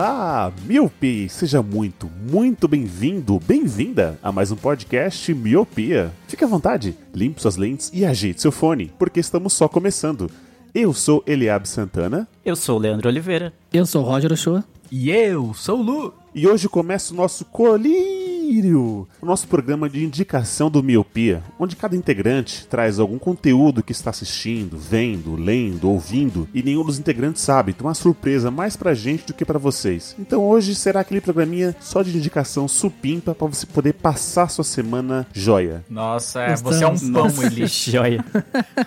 Olá, Miopi! Seja muito, muito bem-vindo, bem-vinda a mais um podcast Miopia. Fique à vontade, limpe suas lentes e ajeite seu fone, porque estamos só começando. Eu sou Eliabe Santana Eu sou o Leandro Oliveira. Eu sou o Roger Ochoa. E eu sou o Lu. e hoje começa o nosso Colírio, o nosso programa de indicação do Miopia, onde cada integrante traz algum conteúdo que está assistindo, vendo, lendo, ouvindo e nenhum dos integrantes sabe. Então, uma surpresa mais pra gente do que pra vocês. Então, hoje será aquele programinha só de indicação supimpa pra você poder passar sua semana joia. Nossa, é, você é um pão, Eli. joia.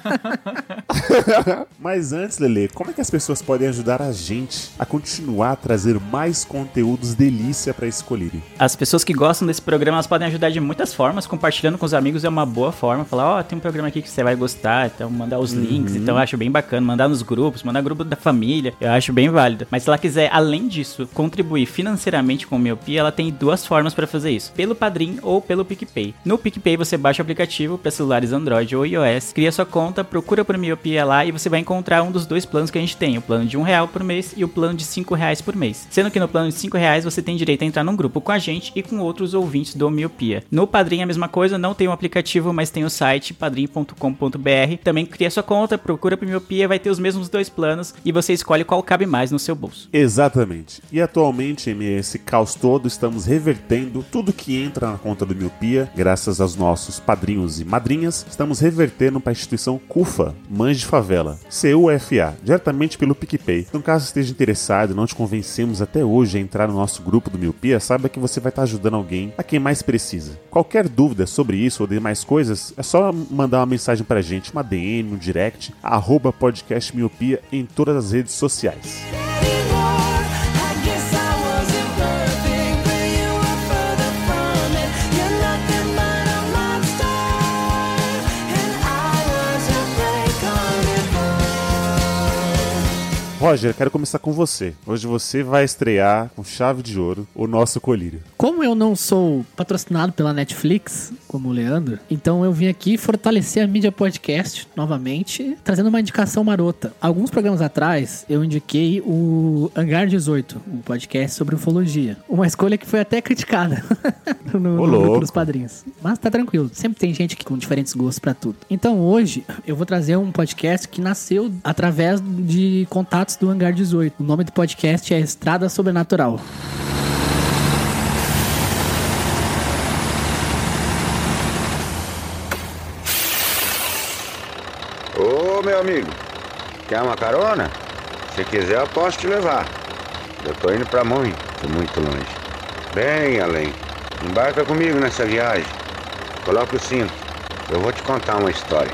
Mas antes, Lele, como é que as pessoas podem ajudar a gente a continuar a trazer mais conteúdos delícia pra esse colírio? As pessoas que gostam desse programa, elas podem ajudar de muitas formas. Compartilhando com os amigos é uma boa forma. Falar, ó, tem um programa aqui que você vai gostar. Então, mandar os links. Então, eu acho bem bacana. Mandar nos grupos, mandar grupo da família. Eu acho bem válido. Mas se ela quiser, além disso, contribuir financeiramente com o Miopia, ela tem duas formas pra fazer isso. Pelo Padrim ou pelo PicPay. No PicPay, você baixa o aplicativo para celulares Android ou iOS, cria sua conta, procura por Miopia lá e você vai encontrar um dos dois planos que a gente tem. O plano de um real por mês e o plano de cinco reais por mês. Sendo que no plano de cinco reais você tem direito a entrar num grupo com a gente e com outros ouvintes do Miopia. No Padrim é a mesma coisa, não tem um aplicativo, mas tem o site padrim.com.br. Também cria sua conta, procura por Miopia, vai ter os mesmos dois planos e você escolhe qual cabe mais no seu bolso. Exatamente. E atualmente, em meio a esse caos todo, estamos revertendo tudo que entra na conta do Miopia, graças aos nossos padrinhos e madrinhas, estamos revertendo para a instituição CUFA, De Favela, CUFA, diretamente pelo PicPay. Então, caso esteja interessado e não te convencemos até hoje a entrar no nosso grupo do Miopia, saiba que você vai estar ajudando alguém a quem mais precisa. Qualquer dúvida sobre isso ou demais coisas, é só mandar uma mensagem pra gente, uma DM, um direct, arroba podcast Miopia em todas as redes sociais. Roger, quero começar com você. Hoje você vai estrear com chave de ouro o nosso colírio. Como eu não sou patrocinado pela Netflix, como o Leandro, então eu vim aqui fortalecer a mídia podcast novamente, trazendo uma indicação marota. Alguns programas atrás eu indiquei o Hangar 18, um podcast sobre ufologia. Uma escolha que foi até criticada no, no grupo dos padrinhos. Mas tá tranquilo, sempre tem gente que- com diferentes gostos pra tudo. Então hoje eu vou trazer um podcast que nasceu através de contatos do Hangar 18. O nome do podcast é Estrada Sobrenatural. Ô, meu amigo, quer uma carona? Se quiser, eu posso te levar. Eu tô indo pra muito, muito longe. Bem além. Embarca comigo nessa viagem. Coloca o cinto. Eu vou te contar uma história.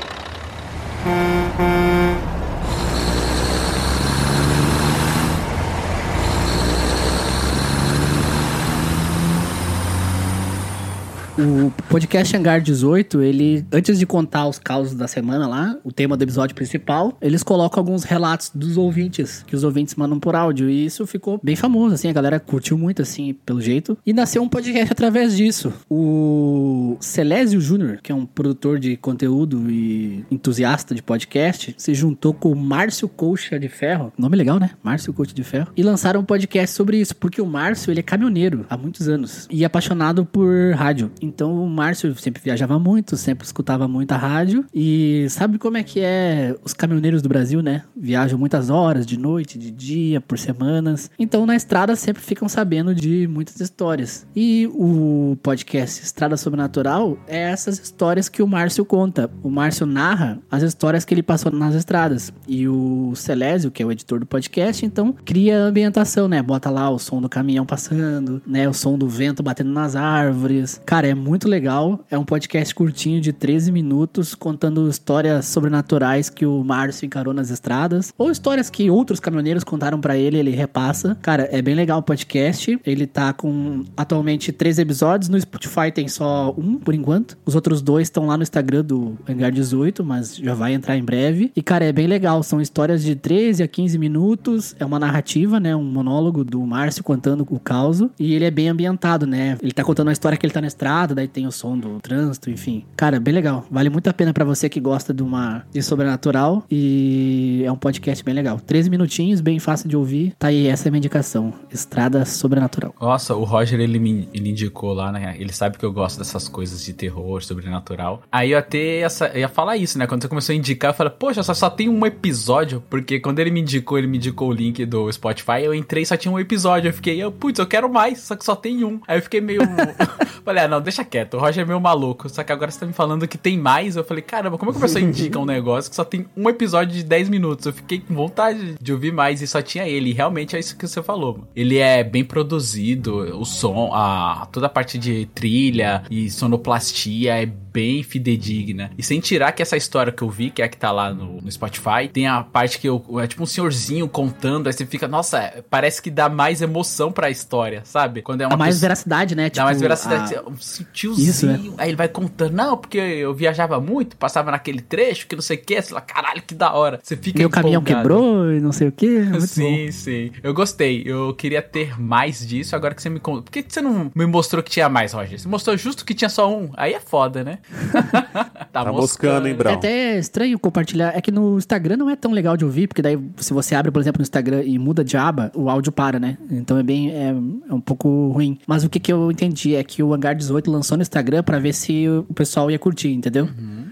O podcast Hangar 18, ele, antes de contar os causos da semana lá, o tema do episódio principal, eles colocam alguns relatos dos ouvintes, que os ouvintes mandam por áudio, e isso ficou bem famoso, assim, a galera curtiu muito, assim, pelo jeito, e nasceu um podcast através disso. O Celésio Júnior, que é um produtor de conteúdo e entusiasta de podcast, se juntou com o Márcio Coxa de Ferro, nome legal, né? Márcio Coxa de Ferro, e lançaram um podcast sobre isso, porque o Márcio, ele é caminhoneiro há muitos anos, e apaixonado por rádio. Então o Márcio sempre viajava muito, sempre escutava muita rádio. E sabe como é que é os caminhoneiros do Brasil, né? Viajam muitas horas, de noite, de dia, por semanas. Então na estrada sempre ficam sabendo de muitas histórias. E o podcast Estrada Sobrenatural é essas histórias que o Márcio conta. O Márcio narra as histórias que ele passou nas estradas. E o Celésio, que é o editor do podcast, então cria a ambientação, né? Bota lá o som do caminhão passando, né? O som do vento batendo nas árvores. Cara, é muito legal. É um podcast curtinho de 13 minutos, contando histórias sobrenaturais que o Márcio encarou nas estradas, ou histórias que outros caminhoneiros contaram pra ele, ele repassa. Cara, é bem legal o podcast. Ele tá com atualmente três episódios. No Spotify tem só um, por enquanto. Os outros dois estão lá no Instagram do Hangar 18, mas já vai entrar em breve. E, cara, é bem legal. São histórias de 13 a 15 minutos. É uma narrativa, né? Um monólogo do Márcio contando o caos. E ele é bem ambientado, né? Ele tá contando a história que ele tá na estrada, daí tem o som do trânsito, enfim. Cara, bem legal. Vale muito a pena pra você que gosta de uma de sobrenatural. E é um podcast bem legal. 13 minutinhos, bem fácil de ouvir. Tá aí, essa é a minha indicação. Estrada Sobrenatural. Nossa, o Roger, ele me ele indicou lá, né? Ele sabe que eu gosto dessas coisas de terror, sobrenatural. Aí eu até essa, eu ia falar isso, né? Quando você começou a indicar, eu falei, poxa, só, só tem um episódio. Porque quando ele me indicou, ele me indicou o link do Spotify, eu entrei só tinha um episódio. Eu fiquei, eu, putz, eu quero mais, só que só tem um. Aí eu fiquei meio. falei, ah, não, deixa quieto. O Roger é meio maluco. Só que agora você tá me falando que tem mais. Eu falei, caramba, como é que a pessoa indica um negócio que só tem um episódio de 10 minutos? Eu fiquei com vontade de ouvir mais e só tinha ele. E realmente é isso que você falou. Mano. Ele é bem produzido, o som, a, toda a parte de trilha e sonoplastia é bem fidedigna. E sem tirar que essa história que eu vi, que é a que tá lá no, no Spotify, tem a parte que eu, é tipo um senhorzinho contando, aí você fica, nossa, parece que dá mais emoção pra história, sabe? Quando é uma Dá mais pessoa- veracidade, né? Dá mais Tipo, veracidade. a- Tiozinho. Isso, né? Aí ele vai contando, não, porque eu viajava muito, passava naquele trecho, que não sei o que. Você fala, caralho, que da hora. Você fica Meu caminhão empolgado. quebrou e não sei o que. Muito sim, bom. sim. Eu gostei. Eu queria ter mais disso. Agora que você me contou. Por que você não me mostrou que tinha mais, Roger? Você mostrou justo que tinha só um. Aí é foda, né? Tá moscando, hein, É Brau? até estranho compartilhar. É que no Instagram não é tão legal de ouvir, porque daí se você abre, por exemplo, no Instagram e muda de aba, o áudio para, né? Então é bem. É, é um pouco ruim. Mas o que, que eu entendi é que o Hangar 18 lançou no Instagram pra ver se o pessoal ia curtir, entendeu?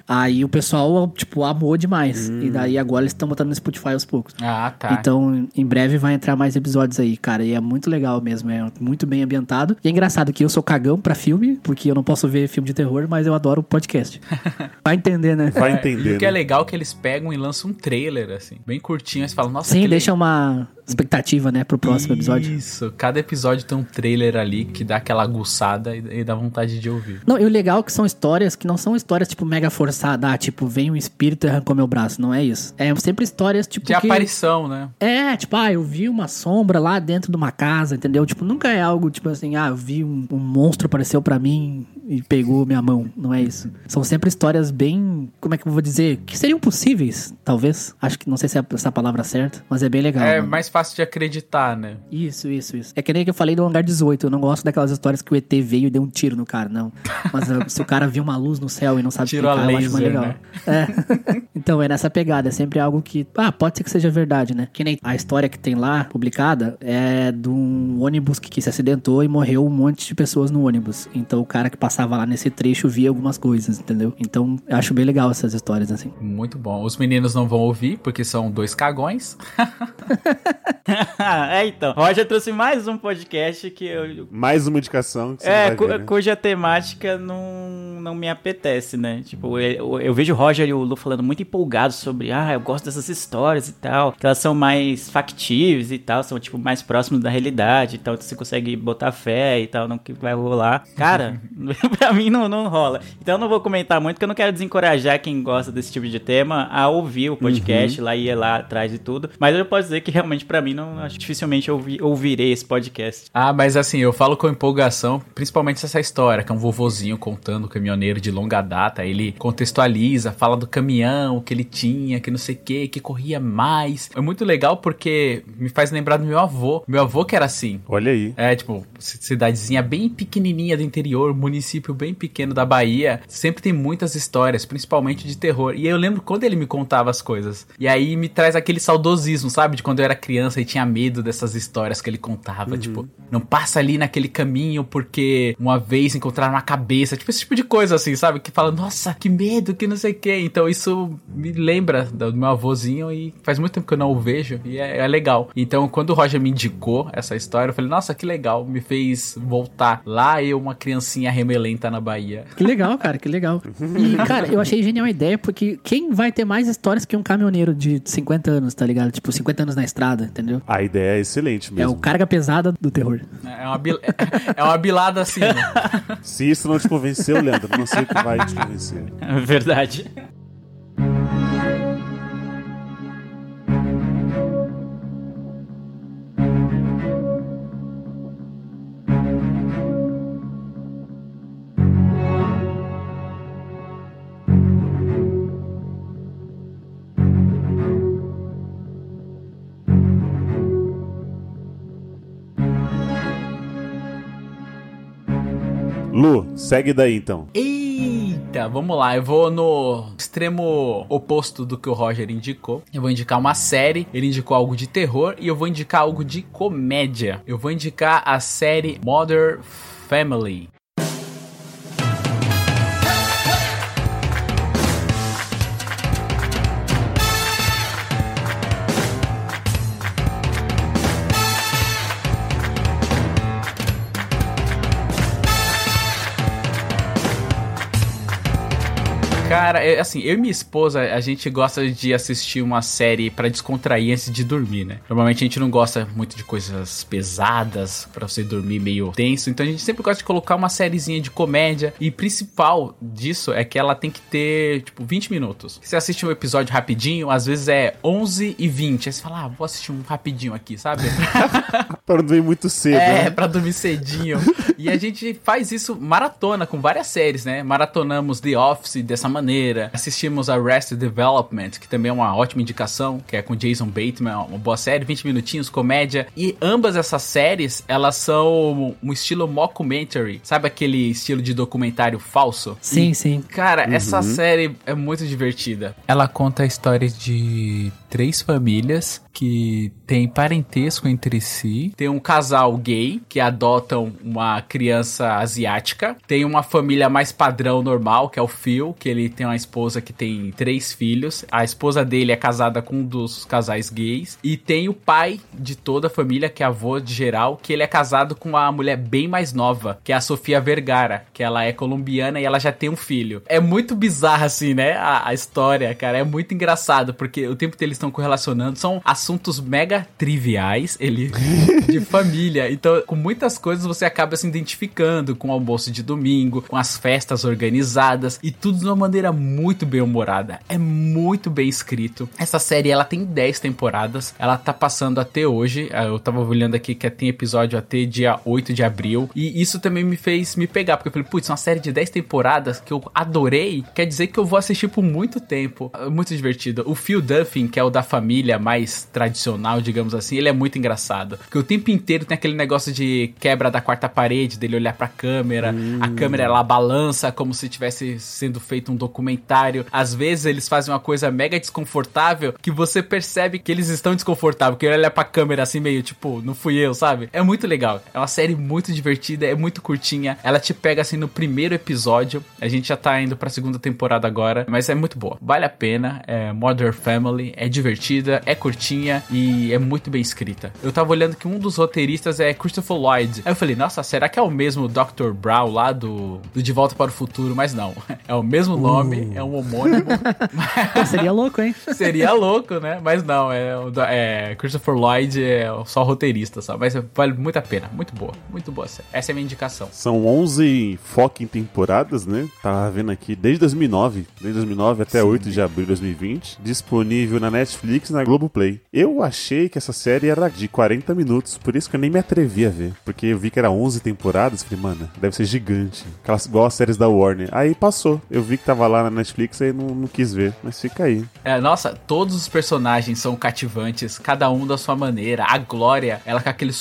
Aí o pessoal, tipo, amou demais. E daí agora eles estão botando no Spotify aos poucos. Ah, tá. Então, em breve vai entrar mais episódios aí, cara. E é muito legal mesmo, é muito bem ambientado. E é engraçado que eu sou cagão pra filme, porque eu não posso ver filme de terror, mas eu adoro podcast. Vai entender, né? Vai E entender. o que é né? legal é que eles pegam e lançam um trailer, assim, bem curtinho. Aí você fala, nossa, Sim, deixa uma expectativa, né, pro próximo episódio. Isso, cada episódio tem um trailer ali que dá aquela aguçada e, e dá vontade de ouvir. Não, e o legal é que são histórias que não são histórias, tipo, mega forçadas. Ah, tipo, vem um espírito e arrancou meu braço. Não é isso. É sempre histórias, tipo, De que... aparição, né? É, tipo, ah, eu vi uma sombra lá dentro de uma casa, entendeu? Tipo, nunca é algo, tipo assim, ah, eu vi um, um monstro apareceu pra mim e pegou minha mão. Não é isso. São sempre histórias bem, como é que eu vou dizer? Que seriam possíveis, talvez. Acho que, não sei se é essa palavra certa, mas é bem legal. é mano. mais fácil de acreditar, né? Isso, isso, isso. É que nem que eu falei do Hangar 18. Eu não gosto daquelas histórias que o ET veio e deu um tiro no cara, não. Mas ah, se o cara viu uma luz no céu e não sabe Tiro a explicar, eu acho mais laser, legal. né? É. então, é nessa pegada. É sempre algo que... Ah, pode ser que seja verdade, né? Que nem a história que tem lá, publicada, é de um ônibus que, que se acidentou e morreu um monte de pessoas no ônibus. Então, o cara que passava lá nesse trecho via algumas coisas, entendeu? Então, eu acho bem legal essas histórias, assim. Muito bom. Os meninos não vão ouvir, porque são dois cagões. é, então. Roger trouxe mais um podcast que eu. Mais uma indicação que você É, cu- ver, né? cuja temática não, não me apetece, né? Tipo, eu, eu vejo o Roger e o Lu falando muito empolgados sobre, ah, eu gosto dessas histórias e tal, que elas são mais factíveis e tal, são, tipo, mais próximas da realidade e tal, você consegue botar fé e tal no que vai rolar. Cara, pra mim não, não rola. Então eu não vou comentar muito, porque eu não quero desencorajar quem gosta desse tipo de tema a ouvir o podcast, lá ir lá atrás e tudo. Mas eu posso dizer que realmente pra mim não acho que dificilmente eu ouvi- ouvirei esse podcast. Ah, mas assim, eu falo com empolgação, principalmente essa história, que é um vovozinho contando o caminhoneiro de longa data. Ele contextualiza, fala do caminhão que ele tinha, que não sei o que, que corria mais. É muito legal porque me faz lembrar do meu avô. Meu avô que era assim. Olha aí. É, tipo, ci- cidadezinha bem pequenininha do interior, município bem pequeno da Bahia. Sempre tem muitas histórias, principalmente de terror. E eu lembro quando ele me contava as coisas. E aí me traz aquele saudosismo, sabe? De quando eu era criança e tinha medo dessas histórias que ele contava. Tipo, não passa ali naquele caminho porque uma vez encontraram uma cabeça. Tipo, esse tipo de coisa. assim, sabe? Que fala, nossa, que medo, que não sei o que. Então isso me lembra do meu avôzinho e faz muito tempo que eu não o vejo e é, é legal. Então quando o Roger me indicou essa história, eu falei, nossa, que legal. Me fez voltar lá eu, uma criancinha remelenta na Bahia. Que legal, cara, que legal. E, cara, eu achei genial a ideia, porque quem vai ter mais histórias que um caminhoneiro de 50 anos, tá ligado? Tipo, 50 anos na estrada, entendeu? A ideia é excelente É mesmo. o carga pesada do terror. É uma, bil- é uma bilada assim, né? Se isso não te convenceu, Leandro, não sei o que vai te convencer. Verdade. Lu, segue daí então. Eita, vamos lá. Eu vou no extremo oposto do que o Roger indicou. Eu vou indicar uma série, ele indicou algo de terror e eu vou indicar algo de comédia. Eu vou indicar a série Modern Family. Cara, é, assim, eu e minha esposa, a gente gosta de assistir uma série pra descontrair antes de dormir, né? Normalmente a gente não gosta muito de coisas pesadas pra você dormir meio tenso, então a gente sempre gosta de colocar uma sériezinha de comédia e principal disso é que ela tem que ter, tipo, 20 minutos. Você assiste um episódio rapidinho, às vezes é 11 e 20, aí você fala, ah, vou assistir um rapidinho aqui, sabe? Para dormir muito cedo, É, né? pra dormir cedinho. e a gente faz isso maratona com várias séries, né? Maratonamos The Office dessa maneira. Assistimos Arrested Development, que também é uma ótima indicação, que é com Jason Bateman, uma boa série, 20 minutinhos, comédia. E ambas essas séries, elas são um estilo mockumentary. Sabe aquele estilo de documentário falso? Sim, sim. Cara, essa série é muito divertida. Ela conta a história de três famílias que têm parentesco entre si. Tem um casal gay que adotam uma criança asiática. Tem uma família mais padrão normal, que é o Phil, que ele tem uma esposa que tem três filhos. A esposa dele é casada com um dos casais gays. E tem o pai de toda a família, que é avô de geral, que ele é casado com uma mulher bem mais nova, que é a Sofia Vergara, que ela é colombiana e ela já tem um filho. É muito bizarra, assim, né? A, a história, cara. É muito engraçado, porque o tempo que eles estão correlacionando são assuntos mega triviais, ele de família. Então, com muitas coisas você acaba se identificando com o almoço de domingo, com as festas organizadas e tudo de uma maneira muito bem humorada. É muito bem escrito. Essa série ela tem 10 temporadas, ela tá passando até hoje. Ah, Eu tava olhando aqui que tem episódio até dia 8 de abril. E isso também me fez me pegar, porque eu falei, putz, uma série de 10 temporadas que eu adorei, quer dizer que eu vou assistir por muito tempo. É Muito divertido. O Phil Duffin, que é o da família mais tradicional, digamos assim, ele é muito engraçado. Porque o tempo inteiro tem aquele negócio de quebra da quarta parede, dele olhar pra câmera, a câmera ela balança como se tivesse sendo feito um documentário. Às vezes eles fazem uma coisa mega desconfortável que você percebe que eles estão desconfortáveis, que ele olha pra câmera assim meio tipo, não fui eu, sabe? É muito legal. É uma série muito divertida, é muito curtinha. Ela te pega assim no primeiro episódio. A gente já tá indo pra segunda temporada agora, mas é muito boa. Vale a pena. É Modern Family, é divertida, é curtinha e é muito bem escrita. Eu tava olhando que um dos roteiristas é Christopher Lloyd. Aí eu falei, nossa, será que é o mesmo Dr. Brown lá do, do De Volta para o Futuro? Mas não. É o mesmo nome, é um homônimo. Seria louco, hein? Seria louco, né? Mas não, é, é Christopher Lloyd é só roteirista, só. Mas vale muito a pena. Muito boa. Muito boa. Essa é a minha indicação. São 11 fucking temporadas, né? Tava vendo aqui desde 2009, desde 2009 até 8 de abril de 2020, disponível na Netflix e na Globoplay. Eu achei que essa série era de 40 minutos, por isso que eu nem me atrevi a ver, porque eu vi que era 11 temporadas, falei, mano, deve ser gigante, aquelas igual as séries da Warner. Aí passou, eu vi que tava lá na Netflix e não, não quis ver, mas fica aí. É, nossa, todos os personagens são cativantes, cada um da sua maneira. A Glória, ela com aquele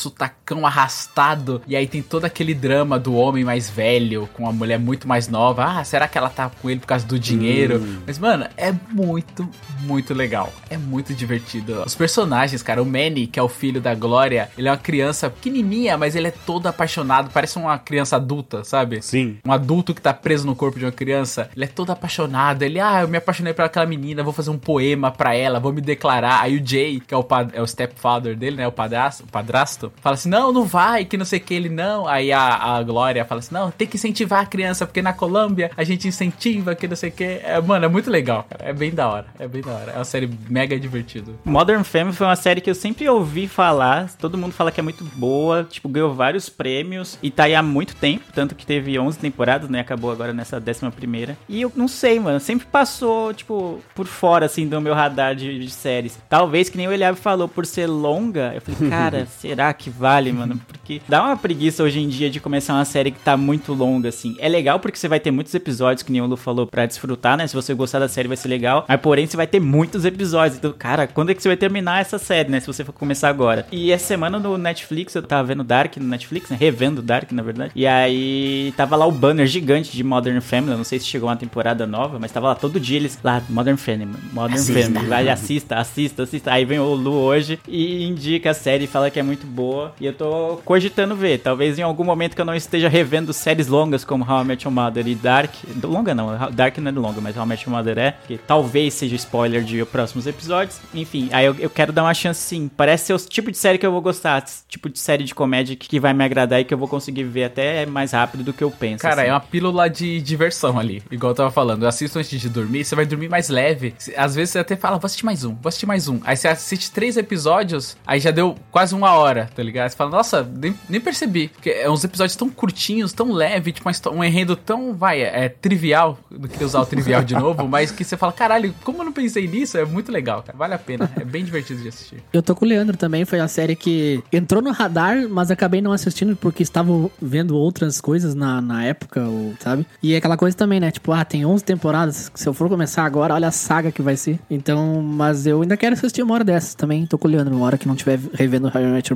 rocão arrastado. E aí tem todo aquele drama do homem mais velho com a mulher muito mais nova. Ah, será que ela tá com ele por causa do dinheiro? Mas, mano, é muito, muito legal. É muito divertido. Os personagens, cara, o Manny, que é o filho da Glória, ele é uma criança pequenininha, mas ele é todo apaixonado. Parece uma criança adulta, sabe? Sim. Um adulto que tá preso no corpo de uma criança. Ele é todo apaixonado. Ele, ah, eu me apaixonei por aquela menina, vou fazer um poema pra ela, vou me declarar. Aí o Jay, que é o, é o stepfather dele, né? O padrasto, o padrasto, fala assim: não, não vai, que não sei o que, ele não. Aí a, a Glória fala assim: não, tem que incentivar a criança, porque na Colômbia a gente incentiva, que não sei o que. É, mano, é muito legal, cara. É bem da hora. É bem da hora. É uma série mega divertida. Modern Family foi uma série que eu sempre ouvi falar, todo mundo fala que é muito boa, tipo, ganhou vários prêmios e tá aí há muito tempo, tanto que teve 11 temporadas, né, acabou agora nessa 11 primeira. E eu não sei, mano, sempre passou, tipo, por fora, assim, do meu radar de, de séries. Talvez, que nem o Eliab falou, por ser longa, eu falei, cara, será que vale, mano? Porque dá uma preguiça hoje em dia de começar uma série que tá muito longa, assim. É legal porque você vai ter muitos episódios, que nem o Lu falou, pra desfrutar, né? Se você gostar da série vai ser legal. Mas porém, você vai ter muitos episódios. Então, cara, quando é que você vai terminar essa série, né? Se você for começar agora. E essa semana no Netflix, eu tava vendo Dark no Netflix, né? Revendo Dark, na verdade. E aí tava lá o banner gigante de Modern Family. Eu não sei se chegou uma temporada nova, mas tava lá todo dia eles lá, Modern Family, Modern Family. Vai, assista, assista, assista. Aí vem o Lu hoje e indica a série e fala que é muito boa. E eu tô cogitando ver. Talvez em algum momento que eu não esteja revendo séries longas como How I Met Your Mother e Dark. Longa não, Dark não é longa, mas How I Met Your Mother é. Que talvez seja spoiler de próximos episódios. Enfim, aí eu, eu quero dar uma chance sim. Parece ser o tipo de série que eu vou gostar. Tipo de série de comédia que, que vai me agradar e que eu vou conseguir ver até mais rápido do que eu penso. Cara, assim. é uma pílula de diversão ali. Igual eu tava falando. Eu assisto antes de dormir, você vai dormir mais leve. Às vezes você até fala, vou assistir mais um, vou assistir mais um. Aí você assiste três episódios, aí já deu quase uma hora, tá ligado? Você fala, nossa, nem, nem percebi. Porque é uns episódios tão curtinhos, tão leve, tipo uma um enredo tão, vai, é, é trivial. Não queria usar o trivial de novo, mas que você fala, caralho, como eu não pensei nisso? É muito legal, cara. Vale a pena. É bem divertido de assistir. Eu tô com o Leandro também, foi a série que entrou no radar, mas acabei não assistindo porque estava vendo outras coisas na, na época, ou, sabe? E é aquela coisa também, né? Tipo, ah, tem 11 temporadas, se eu for começar agora, olha a saga que vai ser. Então, mas eu ainda quero assistir uma hora dessas também, tô com o Leandro, uma hora que não tiver revendo How I Met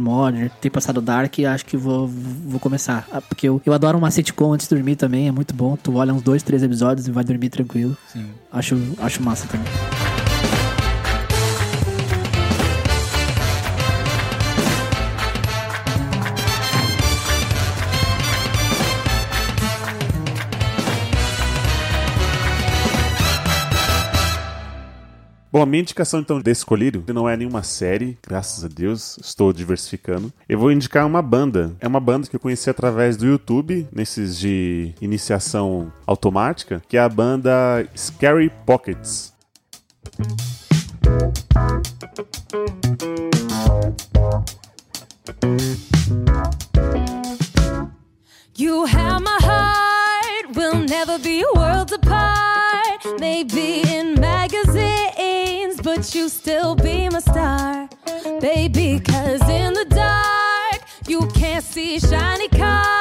ter passado Dark, acho que vou, vou começar. Ah, Porque eu, eu adoro uma sitcom antes de dormir também, é muito bom. Tu olha uns dois, três episódios e vai dormir tranquilo. Sim. Acho, acho massa também. Bom, a minha indicação então desse colírio não é nenhuma série, graças a Deus, estou diversificando. Eu vou indicar uma banda. É uma banda que eu conheci através do YouTube, nesses de iniciação automática, que é a banda Scary Pockets. You have my heart, we'll never be worlds apart. Maybe in magazines, but you still be my star. Baby, cause in the dark, you can't see shiny cars.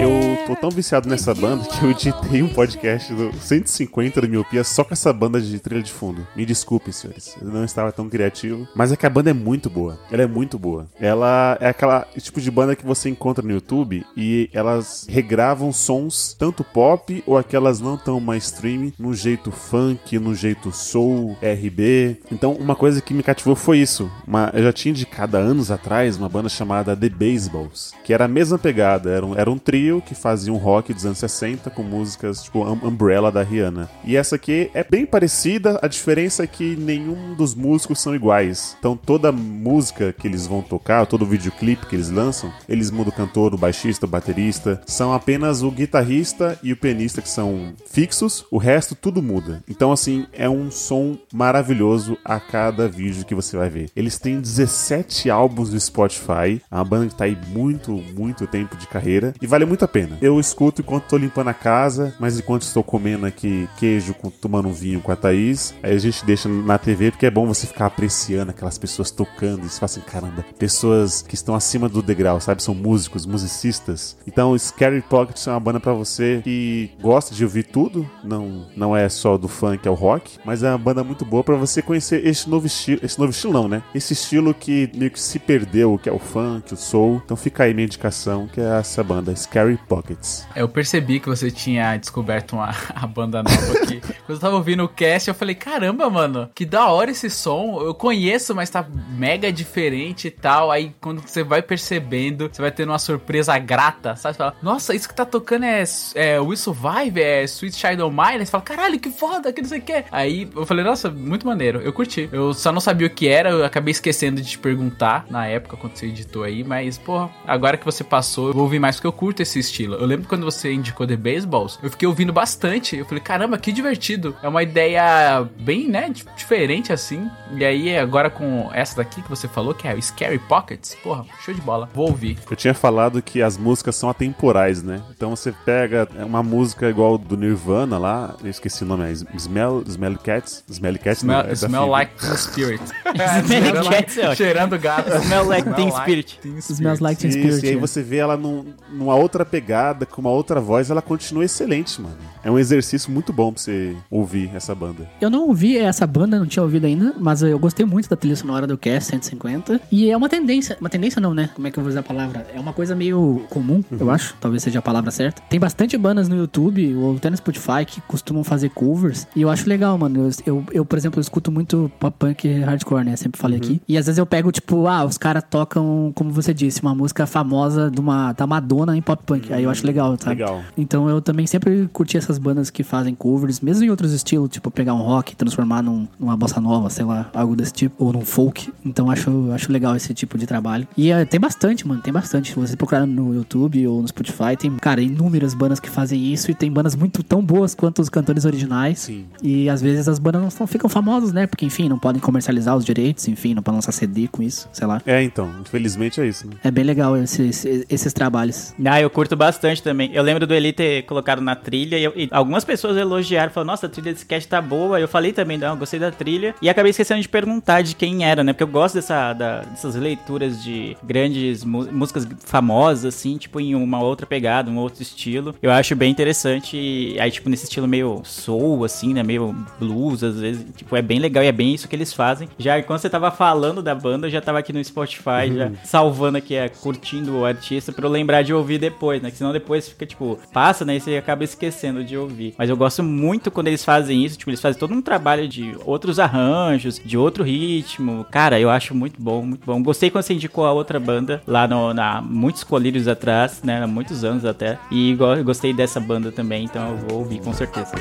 Eu tô tão viciado nessa banda que eu editei um podcast do 150 da miopia só com essa banda de trilha de fundo. Me desculpem, senhores. Eu não estava tão criativo. Mas é que a banda é muito boa. Ela é muito boa. Ela é aquela tipo de banda que você encontra no YouTube e elas regravam sons tanto pop ou aquelas não tão mainstream, no jeito funk, no jeito soul, RB. Então, uma coisa que me cativou foi isso. Uma, eu já tinha indicado há anos atrás uma banda chamada The Baseballs, que era a mesma pegada. Era um, era um trio que fazia um rock dos anos 60 com músicas tipo Um- Umbrella da Rihanna. E essa aqui é bem parecida, a diferença é que nenhum dos músicos são iguais. Então toda música que eles vão tocar, todo videoclipe que eles lançam, eles mudam o cantor, o baixista, o baterista. São apenas o guitarrista e o pianista que são fixos, o resto tudo muda. Então assim, é um som maravilhoso a cada vídeo que você vai ver. Eles têm 17 álbuns no Spotify, é uma banda que tá aí muito, muito tempo de carreira e vale muito a pena. Eu escuto enquanto tô limpando a casa, mas enquanto estou comendo aqui queijo, tomando um vinho com a Thaís, aí a gente deixa na TV, porque é bom você ficar apreciando aquelas pessoas tocando. E fala assim, caramba, pessoas que estão acima do degrau, sabe? São músicos, musicistas. Então, Scary Pockets é uma banda pra você que gosta de ouvir tudo, não, não é só do funk ao rock, mas é uma banda muito boa pra você conhecer esse novo estilo, esse novo estilo não, né? Esse estilo que meio que se perdeu, que é o funk, o soul. Então fica aí minha indicação, que é essa banda, Scary Pockets. Eu percebi que você tinha descoberto uma, a banda nova aqui. Quando eu tava ouvindo o cast, eu falei, caramba, mano, que da hora esse som. Eu conheço, mas tá mega diferente e tal. Aí quando você vai percebendo, você vai tendo uma surpresa grata, sabe? Você fala, nossa, isso que tá tocando é, é We Survive, é Sweet Child of Mine. Você fala, caralho, que foda, que não sei o que. Aí eu falei, nossa, muito maneiro. Eu curti. Eu só não sabia o que era, eu acabei esquecendo de te perguntar na época quando você editou aí, mas, porra, agora que você passou, eu vou ouvir mais porque eu curto esse estilo. Eu lembro quando você indicou The Baseballs, eu fiquei ouvindo bastante. Eu falei, caramba, que divertido. É uma ideia bem, né, di- diferente assim. E aí, agora com essa daqui que você falou, que é o Scary Pockets, porra, show de bola. Vou ouvir. Eu tinha falado que as músicas são atemporais, né? Então você pega uma música igual do Nirvana lá, eu esqueci o nome, é Smell, Smell Cats? Smell Cats não, Smell, é da smell like teen spirit. Smell Cats é. Cheirando gato. Smell like teen spirit. Smells Like Teen Isso, Spirit. e aí né? Você vê ela num- numa outra pegada, com uma outra voz, ela continua excelente, mano. É um exercício muito bom pra você ouvir essa banda. Eu não ouvi essa banda, não tinha ouvido ainda, mas eu gostei muito da trilha sonora do Cast 150. E é uma tendência. Uma tendência não, né? Como é que eu vou usar a palavra? É uma coisa meio comum, eu acho. Talvez seja a palavra certa. Tem bastante bandas no YouTube ou até no Spotify que costumam fazer covers. E eu acho legal, mano. Eu, eu, eu, por exemplo, eu escuto muito pop punk hardcore, né? Sempre falei aqui. E às vezes eu pego, tipo, ah, os caras tocam, como você disse, uma música famosa de uma, da Madonna em pop punk. Aí eu acho legal, sabe? Legal. Então eu também sempre curti essas bandas que fazem covers, mesmo em outros estilos, tipo pegar um rock e transformar num, numa bossa nova, sei lá, algo desse tipo, ou num folk. Então acho, acho legal esse tipo de trabalho. E eh, tem bastante, mano, tem bastante. Se você procurar no YouTube ou no Spotify, tem, cara, inúmeras bandas que fazem isso e tem bandas muito tão boas quanto os cantores originais. Sim. E às vezes as bandas não são- ficam famosas, né? Porque, enfim, não podem comercializar os direitos, enfim, não podem lançar CD com isso, sei lá. É, então, infelizmente é isso, né? É bem legal esses, esses trabalhos. Ah, eu curto bastante também. Eu lembro do Eli ter colocado na trilha e, eu- e algumas pessoas elogiaram, falaram, nossa, a trilha desse cast tá boa. Eu falei também, não, eu gostei da trilha. E acabei esquecendo de perguntar de quem era, né? Porque eu gosto dessa, da- dessas leituras de grandes músicas famosas, assim, tipo, em uma outra pegada, um outro estilo. Eu acho bem interessante. E aí, tipo, nesse estilo meio soul, assim, né? Meio blues, às vezes. Tipo, é bem legal e é bem isso que eles fazem. Já quando você tava falando da banda, eu já tava aqui no Spotify, já salvando aqui, é, curtindo o artista pra eu lembrar de ouvir depois, né? Que senão depois fica, tipo, passa, né? E você acaba esquecendo de ouvir. Mas eu gosto muito quando eles fazem isso, tipo, eles fazem todo um trabalho de outros arranjos, de outro ritmo. Cara, eu acho muito bom, muito bom. Gostei quando você indicou a outra banda lá no, na muitos colírios atrás, né? Há muitos anos até. E go- gostei dessa banda também, então eu vou ouvir com certeza.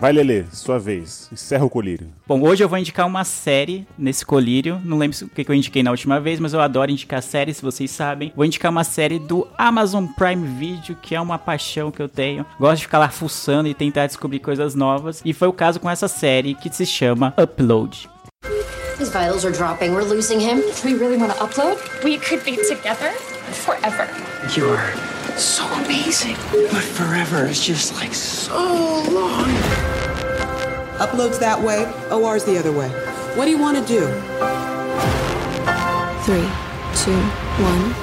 Vai, Lelê, sua vez. Encerra o colírio. Bom, hoje eu vou indicar uma série nesse colírio. Não lembro se- o que eu indiquei na última vez, mas eu adoro indicar séries, se vocês sabem. Vou indicar uma série do Amazon Prime Video, que é uma paixão que eu tenho. Gosto de ficar lá fuçando e tentar descobrir coisas novas. E foi o caso com essa série que se chama Upload. His vitals are dropping. We're losing him. We really want to upload? We could be together forever. You're so amazing. But forever is just like so long. Uploads that way, OR's the other way. What do you want to do? Three, two, one.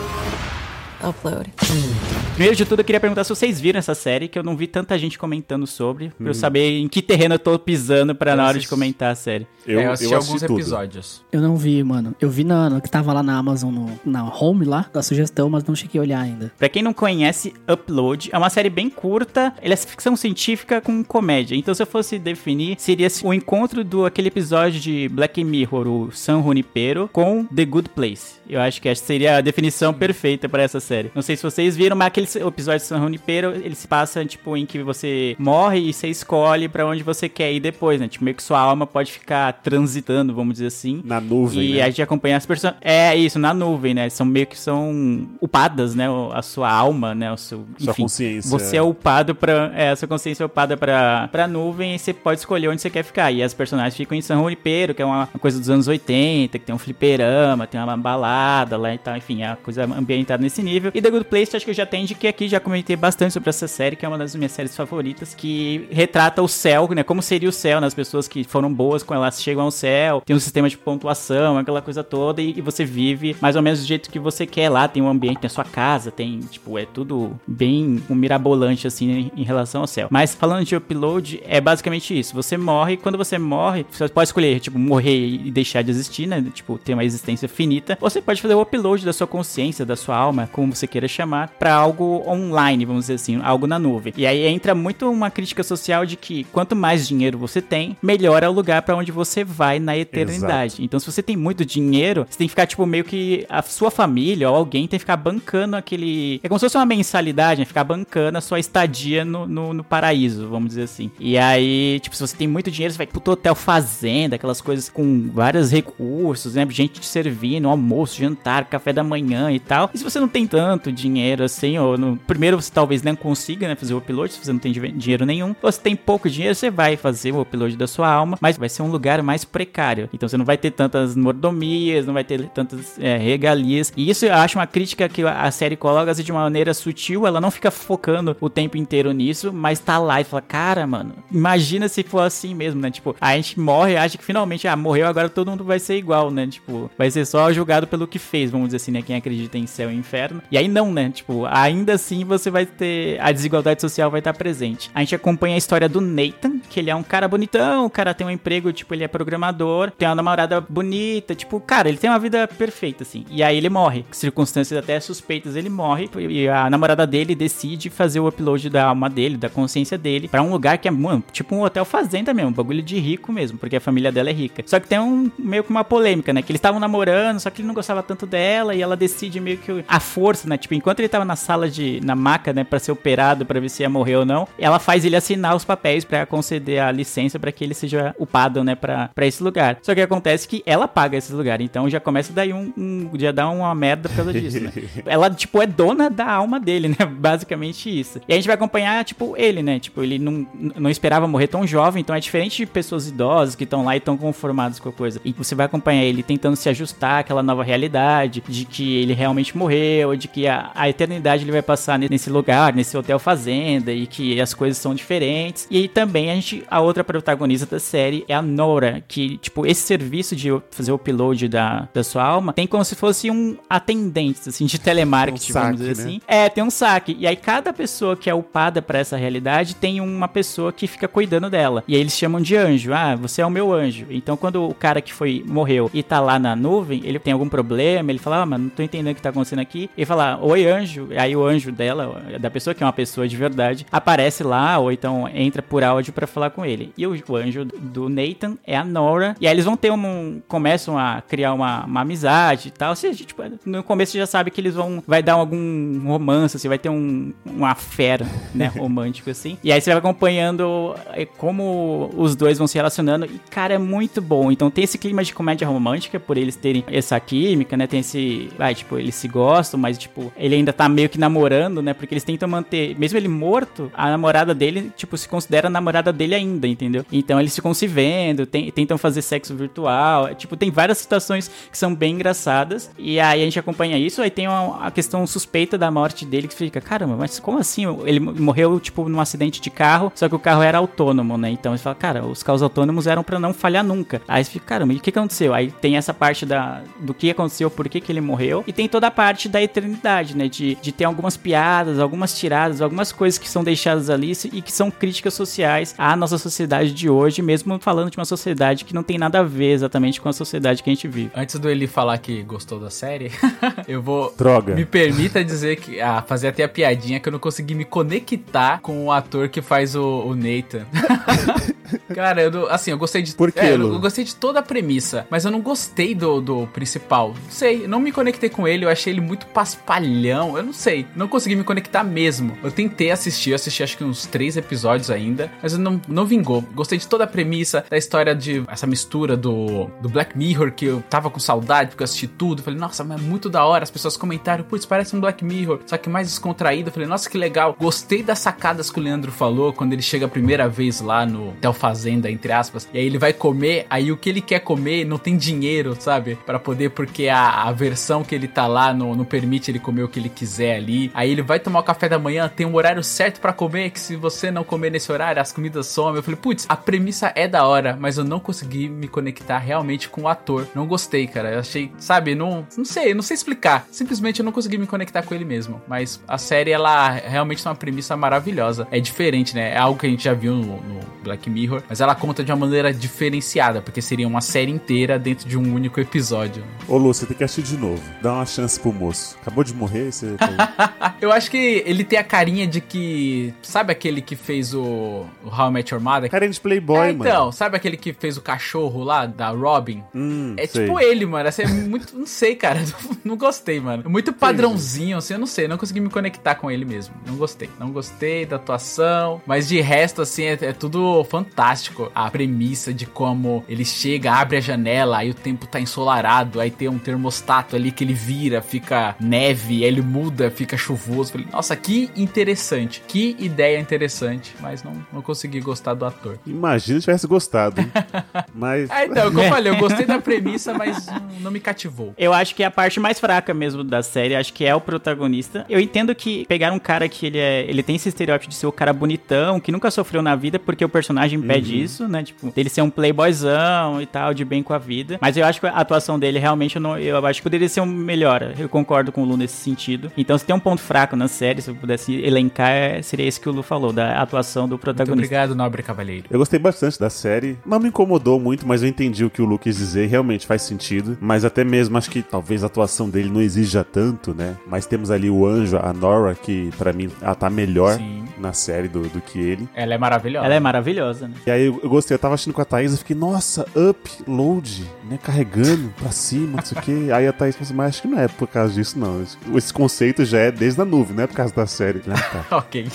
Upload. Primeiro de tudo, eu queria perguntar se vocês viram essa série, que eu não vi tanta gente comentando sobre, pra eu Hum. saber em que terreno eu tô pisando pra na Eu hora de assisti- comentar a série. Eu, É, eu assisti eu alguns tudo. episódios. Eu não vi, mano. Eu vi na, no que tava lá na Amazon, no- na home lá, da sugestão, mas não cheguei a olhar ainda. Pra quem não conhece, Upload é uma série bem curta, ele é ficção científica com comédia. Então, se eu fosse definir, seria o encontro do aquele episódio de Black Mirror, o San Junipero, com The Good Place. Eu acho que essa seria a definição perfeita pra essa série. Não sei se vocês viram, mas aquele Aquele episódio de San Junipero, ele se passa, tipo, em que você morre e você escolhe pra onde você quer ir depois, né? Tipo, meio que sua alma pode ficar transitando, vamos dizer assim. Na nuvem, E né? a gente acompanha as pessoas. É isso, na nuvem, né? São meio que são upadas, né? A sua alma, né? O seu, Sua enfim, consciência. Você é upado pra. É, a sua consciência é upada pra, pra nuvem e você pode escolher onde você quer ficar. E as personagens ficam em San Junipero, que é uma, uma coisa dos anos 80, que tem um fliperama, tem uma balada lá e tal. Enfim, é uma coisa ambientada nesse nível. E The Good Place, acho que eu já até indiquei aqui, já comentei bastante sobre essa série, que é uma das minhas séries favoritas, que retrata o céu, né? Como seria o céu, né? As pessoas que foram boas com elas chegam ao céu, tem um sistema de pontuação, aquela coisa toda, e, e você vive mais ou menos do jeito que você quer lá. Tem um ambiente, tem a sua casa, tem, tipo, é tudo bem um mirabolante, assim, em, em relação ao céu. Mas falando de upload, é basicamente isso. Você morre, quando você morre, você pode escolher, tipo, morrer e deixar de existir, né? Tipo, ter uma existência finita. Ou você pode fazer o upload da sua consciência, da sua alma, como você queira chamar, pra algo online, vamos dizer assim, algo na nuvem. E aí entra muito uma crítica social de que quanto mais dinheiro você tem, melhor é o lugar pra onde você vai na eternidade. Então, se você tem muito dinheiro, você tem que ficar, tipo, meio que a sua família ou alguém tem que ficar bancando aquele. É como se fosse uma mensalidade, né? Ficar bancando a sua estadia no, no, no paraíso, vamos dizer assim. E aí, tipo, se você tem muito dinheiro, você vai pro hotel fazenda, aquelas coisas com vários recursos, né? Gente te servindo, almoço, jantar, café da manhã e tal. E se você não tem tanto dinheiro assim, ou no primeiro você talvez não consiga, né, fazer o upload, se você não tem di- dinheiro nenhum, ou você tem pouco dinheiro, você vai fazer o upload da sua alma, mas vai ser um lugar mais precário. Então você não vai ter tantas mordomias, não vai ter tantas é, regalias. E isso eu acho uma crítica que a série coloca assim, de uma maneira sutil, ela não fica focando o tempo inteiro nisso, mas tá lá e fala, cara, mano, imagina se for assim mesmo, né? Tipo, a gente morre, acha que finalmente, ah, morreu, agora todo mundo vai ser igual, né? Tipo, vai ser só julgado pelo que fez, vamos dizer assim, né? Quem acredita em céu e inferno. E aí não, né? Tipo, ainda assim você vai ter. A desigualdade social vai estar presente. A gente acompanha a história do Nathan, que ele é um cara bonitão, o cara tem um emprego, tipo, ele é programador, tem uma namorada bonita, tipo, cara, ele tem uma vida perfeita, assim. E aí ele morre. Circunstâncias até suspeitas, ele morre. E a namorada dele decide fazer o upload da alma dele, da consciência dele, pra um lugar que é, mano, tipo um hotel fazenda mesmo, um bagulho de rico mesmo, porque a família dela é rica. Só que tem um meio que uma polêmica, né? Que eles estavam namorando, só que ele não gostava tanto dela e ela decide meio que a força, né? Tipo, enquanto ele tava na sala de na maca, né, para ser operado pra ver se ia morrer ou não, ela faz ele assinar os papéis pra conceder a licença pra que ele seja upado, né, pra pra esse lugar. Só que acontece que ela paga esse lugar, então já começa daí um, um já dá uma merda por causa disso, né? ela tipo é dona da alma dele, né? Basicamente isso. E a gente vai acompanhar tipo ele, né? Tipo, ele não, não esperava morrer tão jovem, então é diferente de pessoas idosas que estão lá e estão conformadas com a coisa. E você vai acompanhar ele tentando se ajustar àquela nova realidade, de que ele realmente morreu, de que a, a eternidade ele vai passar ne- nesse lugar, nesse hotel fazenda, e que as coisas são diferentes. E aí também a gente, a outra protagonista da série é a Nora, que, tipo, esse serviço de fazer o upload da, da sua alma tem como se fosse um atendente, assim, de telemarketing, Um saque, vamos dizer né? assim. É, tem um saque. E aí cada pessoa que é upada pra essa realidade tem uma pessoa que fica cuidando dela. E aí eles chamam de anjo. Ah, você é o meu anjo. Então quando o cara que foi morreu e tá lá na nuvem, ele tem algum problema, ele fala: "Ah, mano, não tô entendendo o que tá acontecendo aqui". Ele fala: "Oi, anjo". Aí o anjo dela, da pessoa que é uma pessoa de verdade, aparece lá ou então entra por áudio pra falar com ele. E o, o anjo do Nathan é a Nora. E aí eles vão ter um começam a criar uma, uma amizade e tal. Seja, tipo, no começo você já sabe que eles vão vai dar algum romance, assim, vai ter um uma fera, né, romântico assim. E aí você vai acompanhando é, como os dois vão se relacionando e cara é muito bom. Então tem esse clima de comédia romântica por eles terem essa química, né? Tem esse, vai, tipo, eles se gostam, mas tipo, ele ainda tá meio que namorando, né? Porque eles tentam manter, mesmo ele morto, a namorada dele, tipo, se considera a namorada dele ainda, entendeu? Então eles ficam se vendo, tem- tentam fazer sexo virtual, é, tipo, tem várias situações que são bem engraçadas. E aí a gente acompanha isso, aí tem uma- a questão suspeita da morte dele que fica, caramba, mas como assim? Ele morreu, tipo, num acidente de carro, só que o carro era autônomo, né? Então eles falam, cara, os carros autônomos eram pra não falhar nunca. Aí você fica, caramba, e o que aconteceu? Aí tem essa parte da, do que aconteceu, por que que ele morreu, e tem toda a parte da eternidade, né? De, de ter algumas piadas, algumas tiradas, algumas coisas que são deixadas ali e que são críticas sociais à nossa sociedade de hoje, mesmo falando de uma sociedade que não tem nada a ver exatamente com a sociedade que a gente vive. Antes do ele falar que gostou da série, eu vou. Droga. Me permita dizer que. Ah, fazer até a piadinha que eu não consegui me conectar com o ator que faz o, o Nathan. Cara, eu, não- assim, eu gostei de. Por quê, é, eu, gostei de toda a premissa, mas eu não gostei do, do principal. Não sei, não me conectei com ele, eu achei ele muito paspalhão. Eu não sei, não consegui me conectar mesmo. Eu tentei assistir, eu assisti acho que uns três episódios ainda, mas eu não, não vingou. Gostei de toda a premissa, da história de essa mistura do, do Black Mirror, que eu tava com saudade porque eu assisti tudo. Falei, nossa, mas é muito da hora. As pessoas comentaram, putz, parece um Black Mirror, só que mais descontraído. Falei, nossa, que legal. Gostei das sacadas que o Leandro falou quando ele chega a primeira vez lá no Hotel Fazenda, entre aspas, e aí ele vai comer, aí o que ele quer comer não tem dinheiro, sabe? Pra poder, porque a, a versão que ele tá lá não, não permite ele comer o que ele quiser ali. Aí ele vai tomar o café da manhã, tem um horário certo pra comer, que se você não comer nesse horário, as comidas somem. Eu falei, putz, a premissa é da hora, mas eu não consegui me conectar realmente com o ator. Não gostei, cara. Eu achei, sabe, não, não sei, não sei explicar. Simplesmente eu não consegui me conectar com ele mesmo. Mas a série, ela realmente tem uma premissa maravilhosa. É diferente, né? É algo que a gente já viu no, no Black Mirror, mas ela conta de uma maneira diferenciada, porque seria uma série inteira dentro de um único episódio. Ô, Lu, você tem que assistir de novo. Dá uma chance pro moço. Acabou de morrer, você. Eu acho que ele tem a carinha de que. Sabe aquele que fez o, o How I Met Your Mother? Carinha de Playboy, é, mano. Então, sabe aquele que fez o cachorro lá, da Robin? Hum, É sei. tipo ele, mano. Assim, é muito. Não sei, cara. Não gostei, mano. Muito padrãozinho, assim, eu não sei. Não consegui me conectar com ele mesmo. Não gostei. Não gostei da atuação. Mas de resto, assim, é, é tudo fantástico. A premissa de como ele chega, abre a janela, aí o tempo tá ensolarado, aí tem um termostato ali que ele vira, fica neve, aí ele muda, fica chuvoso. Falei, nossa, que interessante. Que ideia interessante. Mas não, não consegui gostar do ator. Imagina se tivesse gostado, hein? Mas. É, então, como eu falei, eu gostei da premissa, mas não, não me cativou. Eu acho que é a parte mais fraca mesmo da série, acho que é o protagonista. Eu entendo que pegar um cara que ele é, ele tem esse estereótipo de ser o cara bonitão, que nunca sofreu na vida, porque o personagem pede Uhum. isso, né? Tipo, dele ser um playboyzão e tal, de bem com a vida. Mas eu acho que a atuação dele realmente eu, não, eu acho que poderia ser um melhor. Eu concordo com o Lu nesse sentido. Então, se tem um ponto fraco na série, se eu pudesse elencar, é- seria esse que o Lu falou, da atuação do Muito protagonista. obrigado, nobre cavalheiro. Eu gostei bastante da série. Não me incomodou muito, mas eu entendi o que o Lu quis dizer. Realmente faz sentido. Mas até mesmo acho que talvez a atuação dele não exija tanto, né? Mas temos ali o anjo, a Nora, que pra mim ela tá melhor Sim. na série do, do que ele. Ela é maravilhosa. Ela é maravilhosa, né? E aí eu eu gostei, eu tava assistindo com a Thaís, eu fiquei, nossa, up, load, né? Carregando pra cima, não sei o quê. Aí a Thaís falou assim, mas acho que não é por causa disso, não. Esse conceito já é desde a nuvem, não é por causa da série. Ah, tá. ok.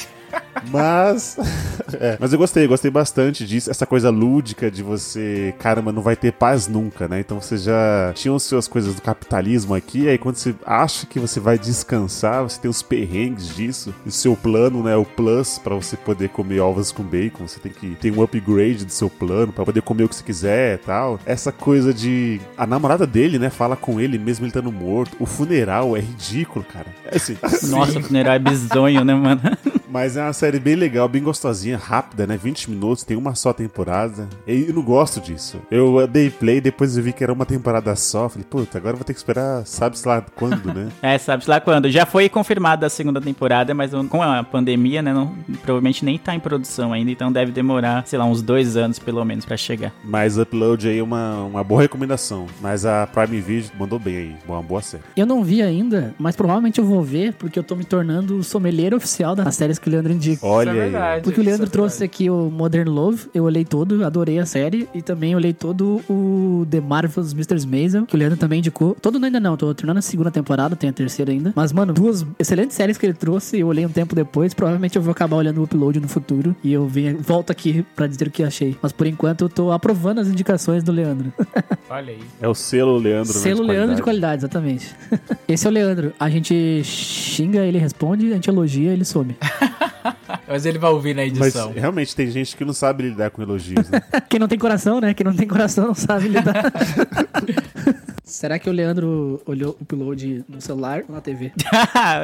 Mas. é, mas eu gostei, gostei bastante disso. Essa coisa lúdica de você, caramba, não vai ter paz nunca, né? Então você já tinha as suas coisas do capitalismo aqui, aí quando você acha que você vai descansar, você tem os perrengues disso. E o seu plano, né? O plus pra você poder comer ovos com bacon. Você tem que ter um upgrade do seu plano pra poder comer o que você quiser e tal. Essa coisa de. A namorada dele, né? Fala com ele mesmo ele estando morto. O funeral é ridículo, cara. É assim. Nossa, o funeral é bizonho, né, mano? Mas é uma série bem legal, bem gostosinha, rápida, né? 20 minutos, tem uma só temporada. E eu não gosto disso. Eu dei play, depois eu vi que era uma temporada só. Falei, puta, agora vou ter que esperar, sabe-se lá quando, né? É, sabe-se lá quando. Já foi confirmada a segunda temporada, mas com a pandemia, né, não- provavelmente nem tá em produção ainda, então deve demorar, sei lá, uns dois anos pelo menos pra chegar. Mas Upload aí é uma, uma boa recomendação. Mas a Prime Video mandou bem aí. Uma boa série. Eu não vi ainda, mas provavelmente eu vou ver, porque eu tô me tornando o sommelier oficial das séries que o Leandro indica. Olha Isso é verdade. Porque o Leandro isso é trouxe aqui o Modern Love, eu olhei todo, adorei a série, e também olhei todo o The Marvelous Mr. Maisel, que o Leandro também indicou. Todo ainda não, tô terminando a segunda temporada, tem a terceira ainda. Mas, mano, duas excelentes séries que ele trouxe, eu olhei um tempo depois, provavelmente eu vou acabar olhando o upload no futuro, e eu venho, volto aqui pra dizer o que achei. Mas por enquanto eu tô aprovando as indicações do Leandro. Olha aí. É o selo Leandro, né? Selo Leandro de qualidade, exatamente. Esse é o Leandro. A gente xinga, ele responde, a gente elogia, ele some. Mas ele vai ouvir na Mas edição. realmente tem gente que não sabe lidar com elogios, né? Quem não tem coração, né? Quem não tem coração não sabe lidar. Será que o Leandro olhou o upload no celular ou na TV?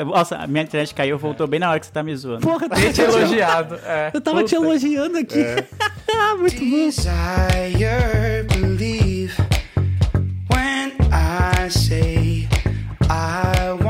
Nossa, a minha internet caiu, voltou bem na hora que você tá me zoando. Porra, Tem te elogiado. É. eu tava te Puta. elogiando aqui. Muito bom. Desire, believe when I say I want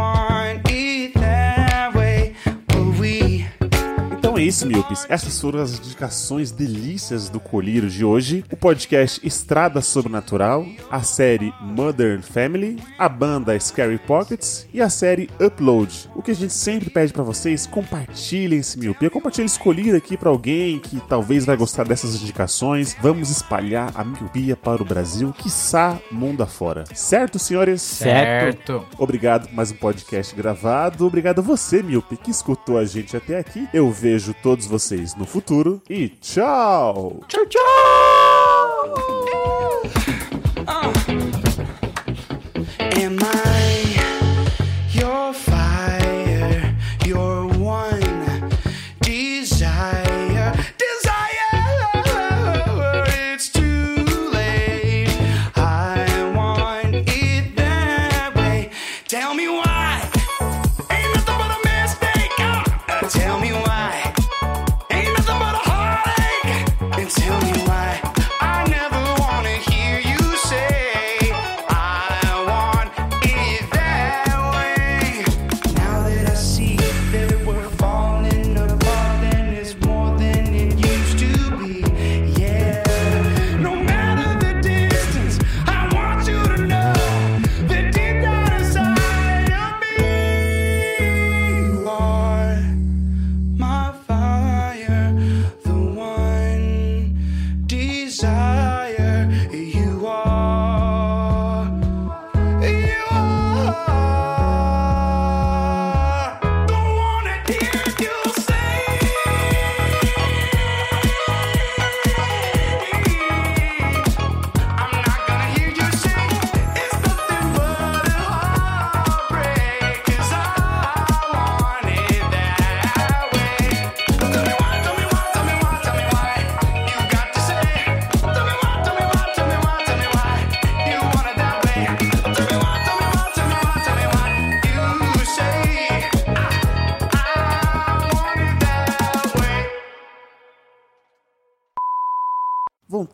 Então é isso, Miopes. Essas foram as indicações delícias do Colírio de hoje. O podcast Estrada Sobrenatural, a série Modern Family, a banda Scary Pockets e a série Upload. O que a gente sempre pede pra vocês, compartilhem esse Miopia, compartilhem Colírio aqui pra alguém que talvez vai gostar dessas indicações. Vamos espalhar a miopia para o Brasil, quiçá mundo afora. Certo, senhores? Certo. Obrigado por mais um podcast gravado. Obrigado a você, Miope, que escutou a gente até aqui. Eu vejo todos vocês no futuro e tchau! Tchau, tchau!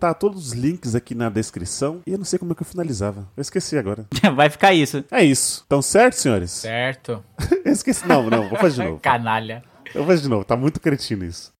Vão estar todos os links aqui na descrição e eu não sei como é que eu finalizava. Eu esqueci agora. Vai ficar isso. É isso. Então, certo, senhores? Certo. Eu esqueci. Não, não, vou fazer de novo. Canalha. Eu vou fazer de novo, tá muito cretino isso.